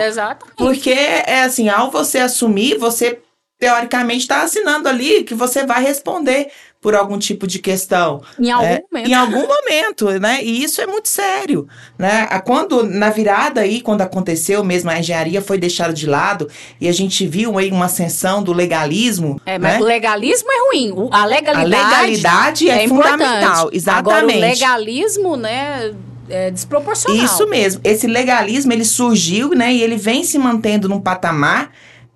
Porque é assim, ao você assumir, você teoricamente está assinando ali que você vai responder por algum tipo de questão. Em algum é, momento. Em algum momento, né? E isso é muito sério, né? Quando, na virada aí, quando aconteceu mesmo, a engenharia foi deixada de lado e a gente viu aí uma ascensão do legalismo. É, mas né? o legalismo é ruim. A legalidade, a legalidade é, é fundamental, exatamente. Agora, o legalismo, né... É desproporcional. Isso mesmo. Esse legalismo, ele surgiu, né? E ele vem se mantendo num patamar.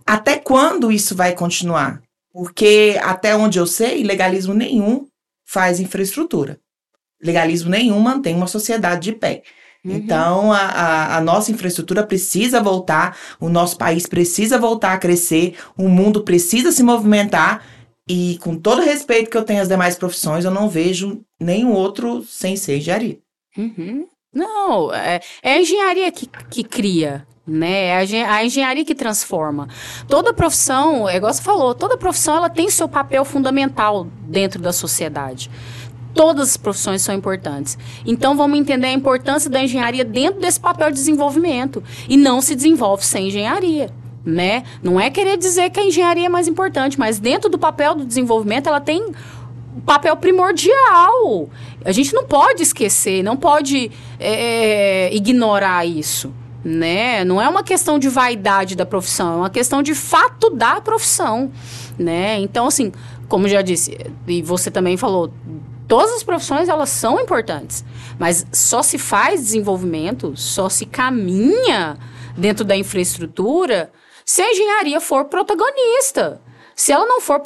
Até quando isso vai continuar? Porque, até onde eu sei, legalismo nenhum faz infraestrutura. Legalismo nenhum mantém uma sociedade de pé. Uhum. Então, a, a, a, nossa infraestrutura precisa voltar, o nosso país precisa voltar a crescer, o mundo precisa se movimentar. E com todo o respeito que eu tenho às demais profissões, eu não vejo nenhum outro sem ser engenharia. Uhum. Não, é, é, a engenharia que, que cria, né? É a, engenharia que transforma. Toda profissão, é igual você falou, toda profissão ela tem seu papel fundamental dentro da sociedade todas as profissões são importantes. Então vamos entender a importância da engenharia dentro desse papel de desenvolvimento. E não se desenvolve sem engenharia. Né? Não é querer dizer que a engenharia é mais importante, mas dentro do papel do desenvolvimento ela tem um papel primordial. A gente não pode esquecer, não pode é, ignorar isso. Né? Não é uma questão de vaidade da profissão, é uma questão de fato da profissão, né? Então, assim, como já disse, e você também falou, todas as profissões elas são importantes, mas só se faz desenvolvimento, só se caminha dentro da infraestrutura se a engenharia for protagonista. Se ela não for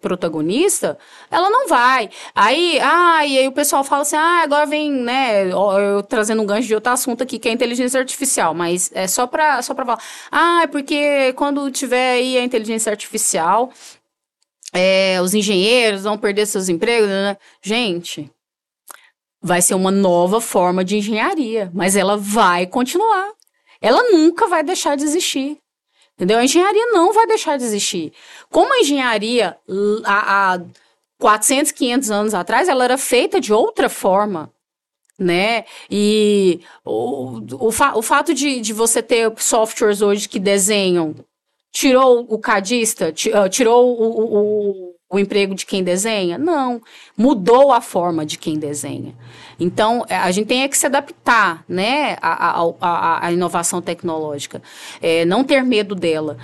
protagonista, ela não vai. Aí, ah, e aí o pessoal fala assim: ah, agora vem, né, eu trazendo um gancho de outro assunto aqui, que é a inteligência artificial, mas é só para só falar. Ah, é porque quando tiver aí a inteligência artificial, é, os engenheiros vão perder seus empregos. Né? Gente, vai ser uma nova forma de engenharia, mas ela vai continuar. Ela nunca vai deixar de existir. Entendeu? A engenharia não vai deixar de existir. Como a engenharia, há, há 400, 500 anos atrás, ela era feita de outra forma né? E o, o, fa o fato de, de você ter softwares hoje que desenham tirou o cadista, tirou o, o, o, emprego de quem desenha? Não. Mudou a forma de quem desenha. Então, é, a gente tem é que se adaptar né, à, à, à inovação tecnológica. É, não ter medo dela.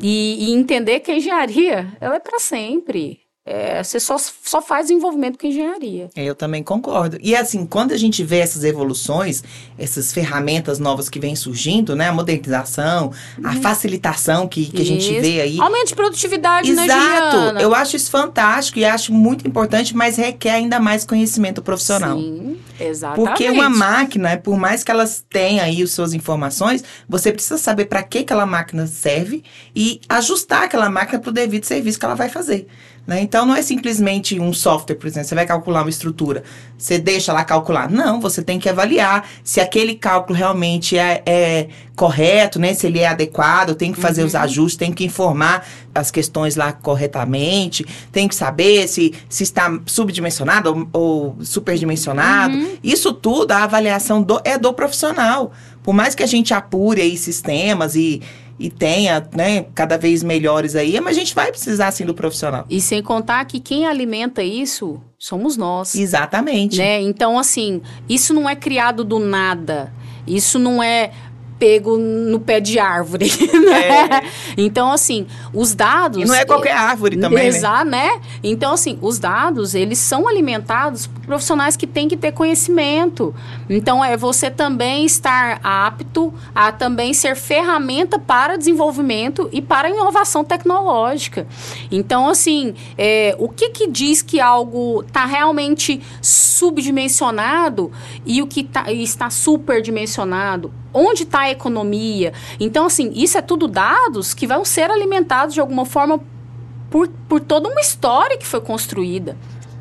E, e entender que a engenharia ela é para sempre. É, você só, só faz envolvimento com engenharia. Eu também concordo. E assim, quando a gente vê essas evoluções, essas ferramentas novas que vêm surgindo, né? A modernização, a uhum. facilitação que, que a gente vê aí. Aumento de produtividade, né, Exato. Né, eu acho isso fantástico e acho muito importante, mas requer ainda mais conhecimento profissional. Sim, exatamente. Porque uma máquina, por mais que elas tenham aí as suas informações, você precisa saber para que aquela máquina serve e ajustar aquela máquina para o devido serviço que ela vai fazer. Né? Então, não é simplesmente um software, por exemplo, você vai calcular uma estrutura, você deixa lá calcular. Não, você tem que avaliar se aquele cálculo realmente é, é correto, né? se ele é adequado, tem que fazer uhum. os ajustes, tem que informar as questões lá corretamente, tem que saber se, se está subdimensionado ou, ou superdimensionado. Uhum. Isso tudo, a avaliação do, é do profissional. Por mais que a gente apure aí sistemas e e tenha, né, cada vez melhores aí, mas a gente vai precisar sim do profissional. E sem contar que quem alimenta isso somos nós. Exatamente. Né? Então, assim, isso não é criado do nada. Isso não é pego no pé de árvore, né? É. Então, assim, os dados... E não é qualquer árvore também, Exato, né? né? Então, assim, os dados, eles são alimentados por profissionais que têm que ter conhecimento. Então, é você também estar apto a também ser ferramenta para desenvolvimento e para inovação tecnológica. Então, assim, é, o que que diz que algo está realmente subdimensionado e o que tá, está superdimensionado? Onde está a economia. Então, assim, isso é tudo dados que vão ser alimentados de alguma forma por, por toda uma história que foi construída.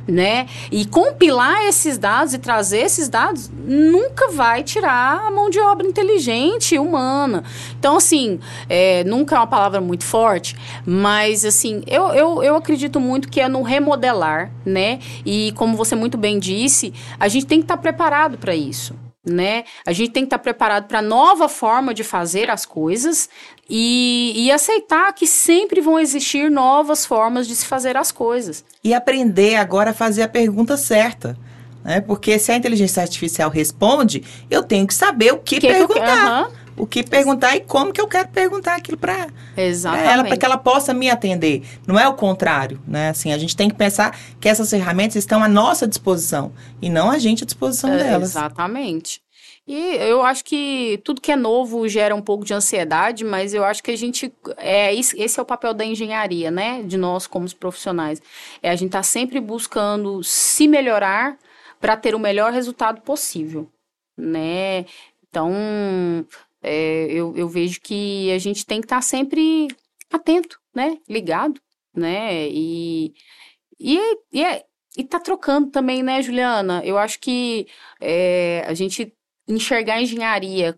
Né? E compilar esses dados e trazer esses dados nunca vai tirar a mão de obra inteligente humana. Então, assim, é, nunca é uma palavra muito forte, mas, assim, eu, eu, eu acredito muito que é no remodelar, né? E, como você muito bem disse, a gente tem que estar preparado para isso né? A gente tem que estar preparado para nova forma de fazer as coisas e, e, aceitar que sempre vão existir novas formas de se fazer as coisas. E aprender agora a fazer a pergunta certa. Né? Porque se a inteligência artificial responde, eu tenho que saber o que, que perguntar. Que eu, o que perguntar e como que eu quero perguntar aquilo para ela, para que ela possa me atender. Não é o contrário, né? Assim, a gente tem que pensar que essas ferramentas estão à nossa disposição e não a gente à disposição é, delas. Exatamente. E eu acho que tudo que é novo gera um pouco de ansiedade, mas eu acho que a gente. É, esse é o papel da engenharia, né? De nós como profissionais. É a gente estar tá sempre buscando se melhorar para ter o melhor resultado possível. né? Então, é, eu, eu vejo que a gente tem que estar tá sempre atento, né? Ligado, né? E, e, e, é, e tá trocando também, né, Juliana? Eu acho que é, a gente enxergar a engenharia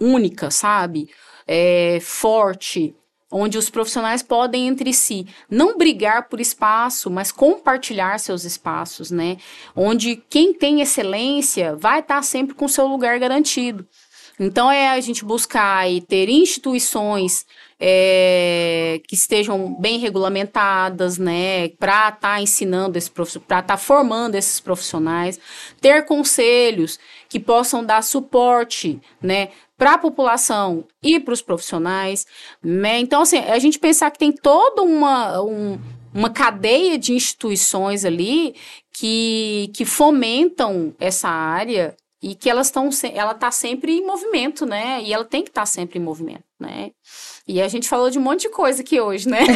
única, sabe? É, forte, onde os profissionais podem entre si não brigar por espaço, mas compartilhar seus espaços, né? Onde quem tem excelência vai estar sempre com seu lugar garantido. Então é a gente buscar e ter instituições é, que estejam bem regulamentadas, né, para estar tá ensinando esse para estar tá formando esses profissionais, ter conselhos que possam dar suporte, né, para a população e para os profissionais, né? Então, assim, a gente pensar que tem toda uma, um, uma cadeia de instituições ali que, que fomentam essa área e que elas estão ela está sempre em movimento, né? E ela tem que estar tá sempre em movimento, né? E a gente falou de um monte de coisa aqui hoje, né?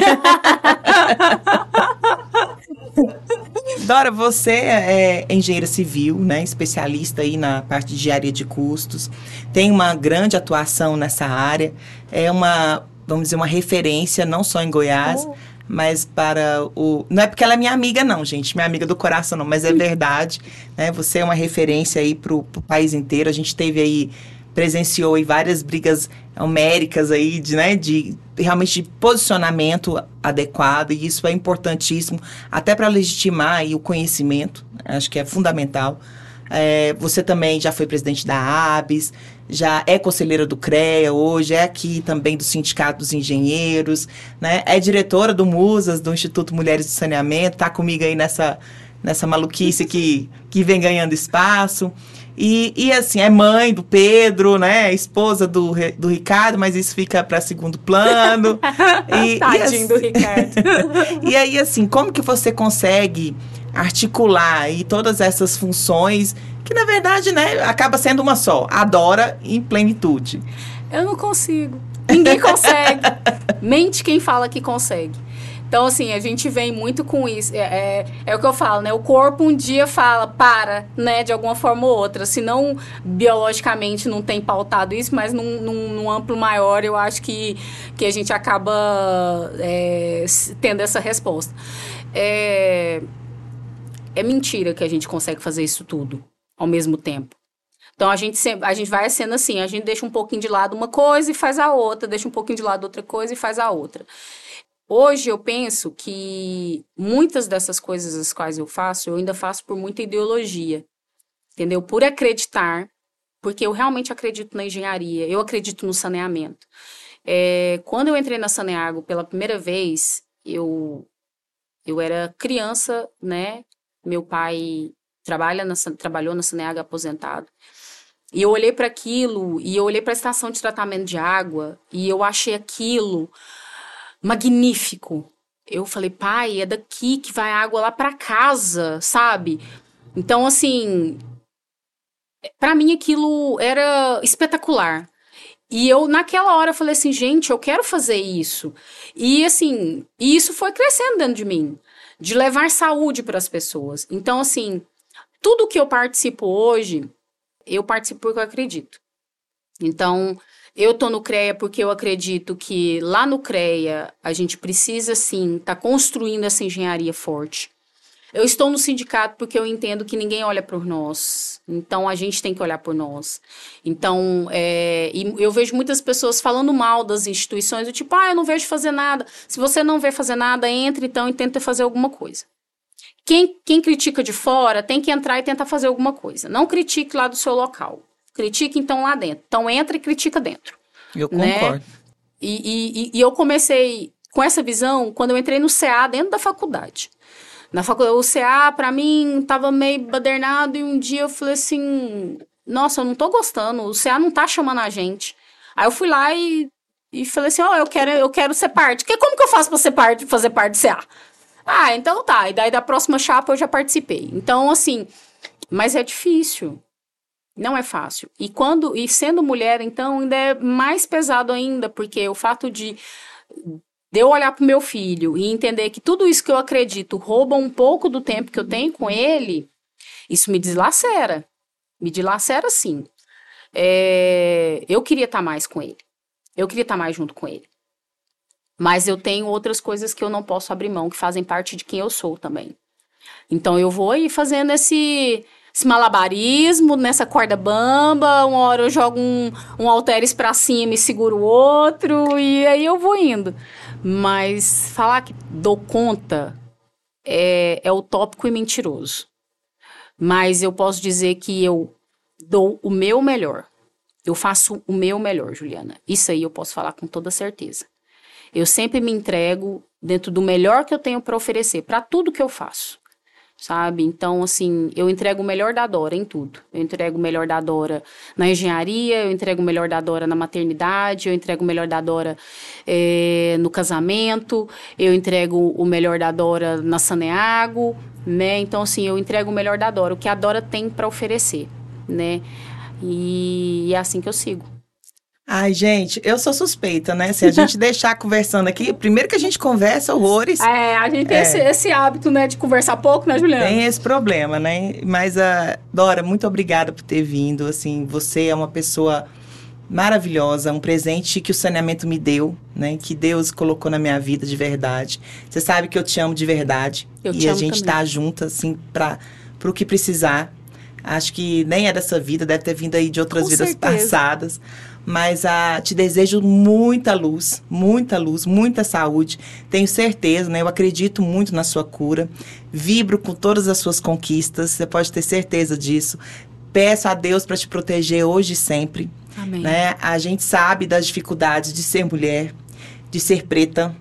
Dora, você é engenheira civil, né? Especialista aí na parte de engenharia de custos. Tem uma grande atuação nessa área. É uma, vamos dizer, uma referência não só em Goiás, oh mas para o. Não é porque ela é minha amiga, não, gente, minha amiga do coração, não, mas é verdade. Né? Você é uma referência aí para o país inteiro. A gente teve aí, presenciou aí várias brigas homéricas aí, de, né, de realmente de posicionamento adequado, e isso é importantíssimo, até para legitimar aí o conhecimento, acho que é fundamental. É, você também já foi presidente da ABS, já é conselheira do CREA hoje, é aqui também do Sindicato dos Engenheiros, né? É diretora do Musas, do Instituto Mulheres do Saneamento, tá comigo aí nessa, nessa maluquice que, que vem ganhando espaço. E, e assim, é mãe do Pedro, né? Esposa do, do Ricardo, mas isso fica para segundo plano. E, Tadinho e assim, do Ricardo. e aí, assim, como que você consegue articular aí todas essas funções que na verdade, né, acaba sendo uma só. Adora em plenitude. Eu não consigo. Ninguém consegue. Mente quem fala que consegue. Então, assim, a gente vem muito com isso. É, é, é, o que eu falo, né? O corpo um dia fala, para, né? De alguma forma ou outra. Se não, biologicamente, não tem pautado isso, mas num, num, num amplo maior, eu acho que, que a gente acaba é, tendo essa resposta. É, é mentira que a gente consegue fazer isso tudo ao mesmo tempo. Então a gente sempre, a gente vai sendo assim, a gente deixa um pouquinho de lado uma coisa e faz a outra, deixa um pouquinho de lado outra coisa e faz a outra. Hoje eu penso que muitas dessas coisas as quais eu faço, eu ainda faço por muita ideologia. Entendeu? Por acreditar, porque eu realmente acredito na engenharia, eu acredito no saneamento. É, quando eu entrei na Saneago pela primeira vez, eu eu era criança, né? Meu pai trabalha na, trabalhou na Saneaga aposentado. E eu olhei para aquilo, e eu olhei para a estação de tratamento de água, e eu achei aquilo magnífico. Eu falei, pai, é daqui que vai água lá para casa, sabe? Então, assim, para mim aquilo era espetacular. E eu, naquela hora, falei assim, gente, eu quero fazer isso. E, assim, isso foi crescendo dentro de mim, de levar saúde para as pessoas. Então, assim, tudo que eu participo hoje, eu participo porque eu acredito. Então, eu tô no CREA porque eu acredito que lá no CREA a gente precisa sim estar tá construindo essa engenharia forte. Eu estou no sindicato porque eu entendo que ninguém olha por nós. Então a gente tem que olhar por nós. Então, é, eu vejo muitas pessoas falando mal das instituições, do tipo, ah, eu não vejo fazer nada. Se você não vê fazer nada, entre então e tenta fazer alguma coisa. Quem, quem critica de fora tem que entrar e tentar fazer alguma coisa. Não critique lá do seu local. Critique então lá dentro. Então entra e critica dentro. Eu né? concordo. E, e, e eu comecei com essa visão quando eu entrei no CA dentro da faculdade. Na faculdade, o CA, para mim, tava meio badernado e um dia eu falei assim: nossa, eu não tô gostando, o CA não tá chamando a gente. Aí eu fui lá e, e falei assim: ó, oh, eu quero, eu quero ser parte. Que, como que eu faço pra ser parte, fazer parte do CA? Ah, então tá. E daí da próxima chapa eu já participei. Então, assim, mas é difícil. Não é fácil. E quando e sendo mulher, então, ainda é mais pesado ainda, porque o fato de de eu olhar pro meu filho e entender que tudo isso que eu acredito rouba um pouco do tempo que eu tenho com ele, isso me deslacera. Me dilacera sim. É, eu queria estar tá mais com ele. Eu queria estar tá mais junto com ele. Mas eu tenho outras coisas que eu não posso abrir mão, que fazem parte de quem eu sou também. Então eu vou ir fazendo esse, esse malabarismo nessa corda bamba. Uma hora eu jogo um, um pra cima e seguro o outro, e aí eu vou indo. Mas falar que dou conta é, é utópico e mentiroso. Mas eu posso dizer que eu dou o meu melhor. Eu faço o meu melhor, Juliana. Isso aí eu posso falar com toda certeza. Eu sempre me entrego dentro do melhor que eu tenho para oferecer, para tudo que eu faço sabe? Então, assim, eu entrego o melhor da Dora em tudo. Eu entrego o melhor da Dora na engenharia, eu entrego o melhor da Dora na maternidade, eu entrego o melhor da Dora é, no casamento, eu entrego o melhor da Dora na Saneago, né? Então, assim, eu entrego o melhor da Dora, o que a Dora tem para oferecer, né? E é assim que eu sigo. Ai, gente, eu sou suspeita, né? Se a gente deixar conversando aqui, primeiro que a gente conversa horrores. É, a gente tem é, esse, esse, hábito, né, de conversar pouco, né, Juliana? Tem esse problema, né? Mas, uh, Dora, muito obrigada por ter vindo. Assim, você é uma pessoa maravilhosa, um presente que o saneamento me deu, né? Que Deus colocou na minha vida de verdade. Você sabe que eu te amo de verdade. Eu e te a amo gente também. tá junto, assim, para o que precisar. Acho que nem é dessa vida, deve ter vindo aí de outras Com vidas certeza. passadas. Mas ah, te desejo muita luz, muita luz, muita saúde. Tenho certeza, né? Eu acredito muito na sua cura. Vibro com todas as suas conquistas. Você pode ter certeza disso. Peço a Deus para te proteger hoje e sempre. Amém. Né? A gente sabe das dificuldades de ser mulher, de ser preta,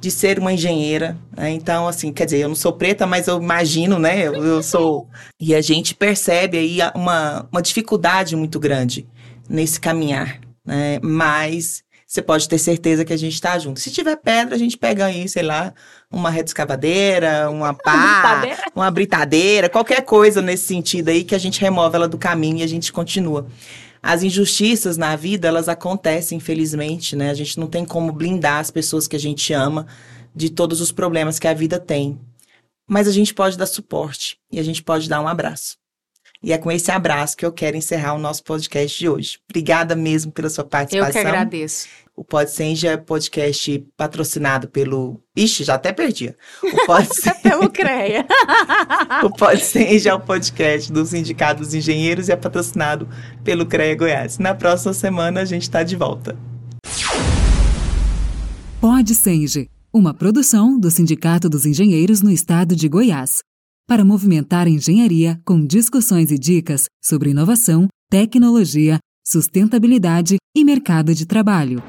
de ser uma engenheira. Né? Então, assim, quer dizer, eu não sou preta, mas eu imagino, né? Eu, eu sou. E a gente percebe aí uma, uma dificuldade muito grande nesse caminhar. Né? Mas você pode ter certeza que a gente está junto. Se tiver pedra, a gente pega aí, sei lá, uma reta escavadeira, uma pá, uma britadeira, qualquer coisa nesse sentido aí que a gente remove ela do caminho e a gente continua. As injustiças na vida, elas acontecem, infelizmente, né? A gente não tem como blindar as pessoas que a gente ama de todos os problemas que a vida tem. Mas a gente pode dar suporte e a gente pode dar um abraço. E é com esse abraço que eu quero encerrar o nosso podcast de hoje. Obrigada mesmo pela sua participação. Eu que agradeço. O Pode é podcast patrocinado pelo. Ixi, já até perdi. O Pode pelo CREA. o Pode é o podcast do Sindicato dos Engenheiros e é patrocinado pelo CREA Goiás. Na próxima semana a gente está de volta. Pode Senge, uma produção do Sindicato dos Engenheiros no estado de Goiás para movimentar a engenharia com discussões e dicas sobre inovação, tecnologia, sustentabilidade e mercado de trabalho.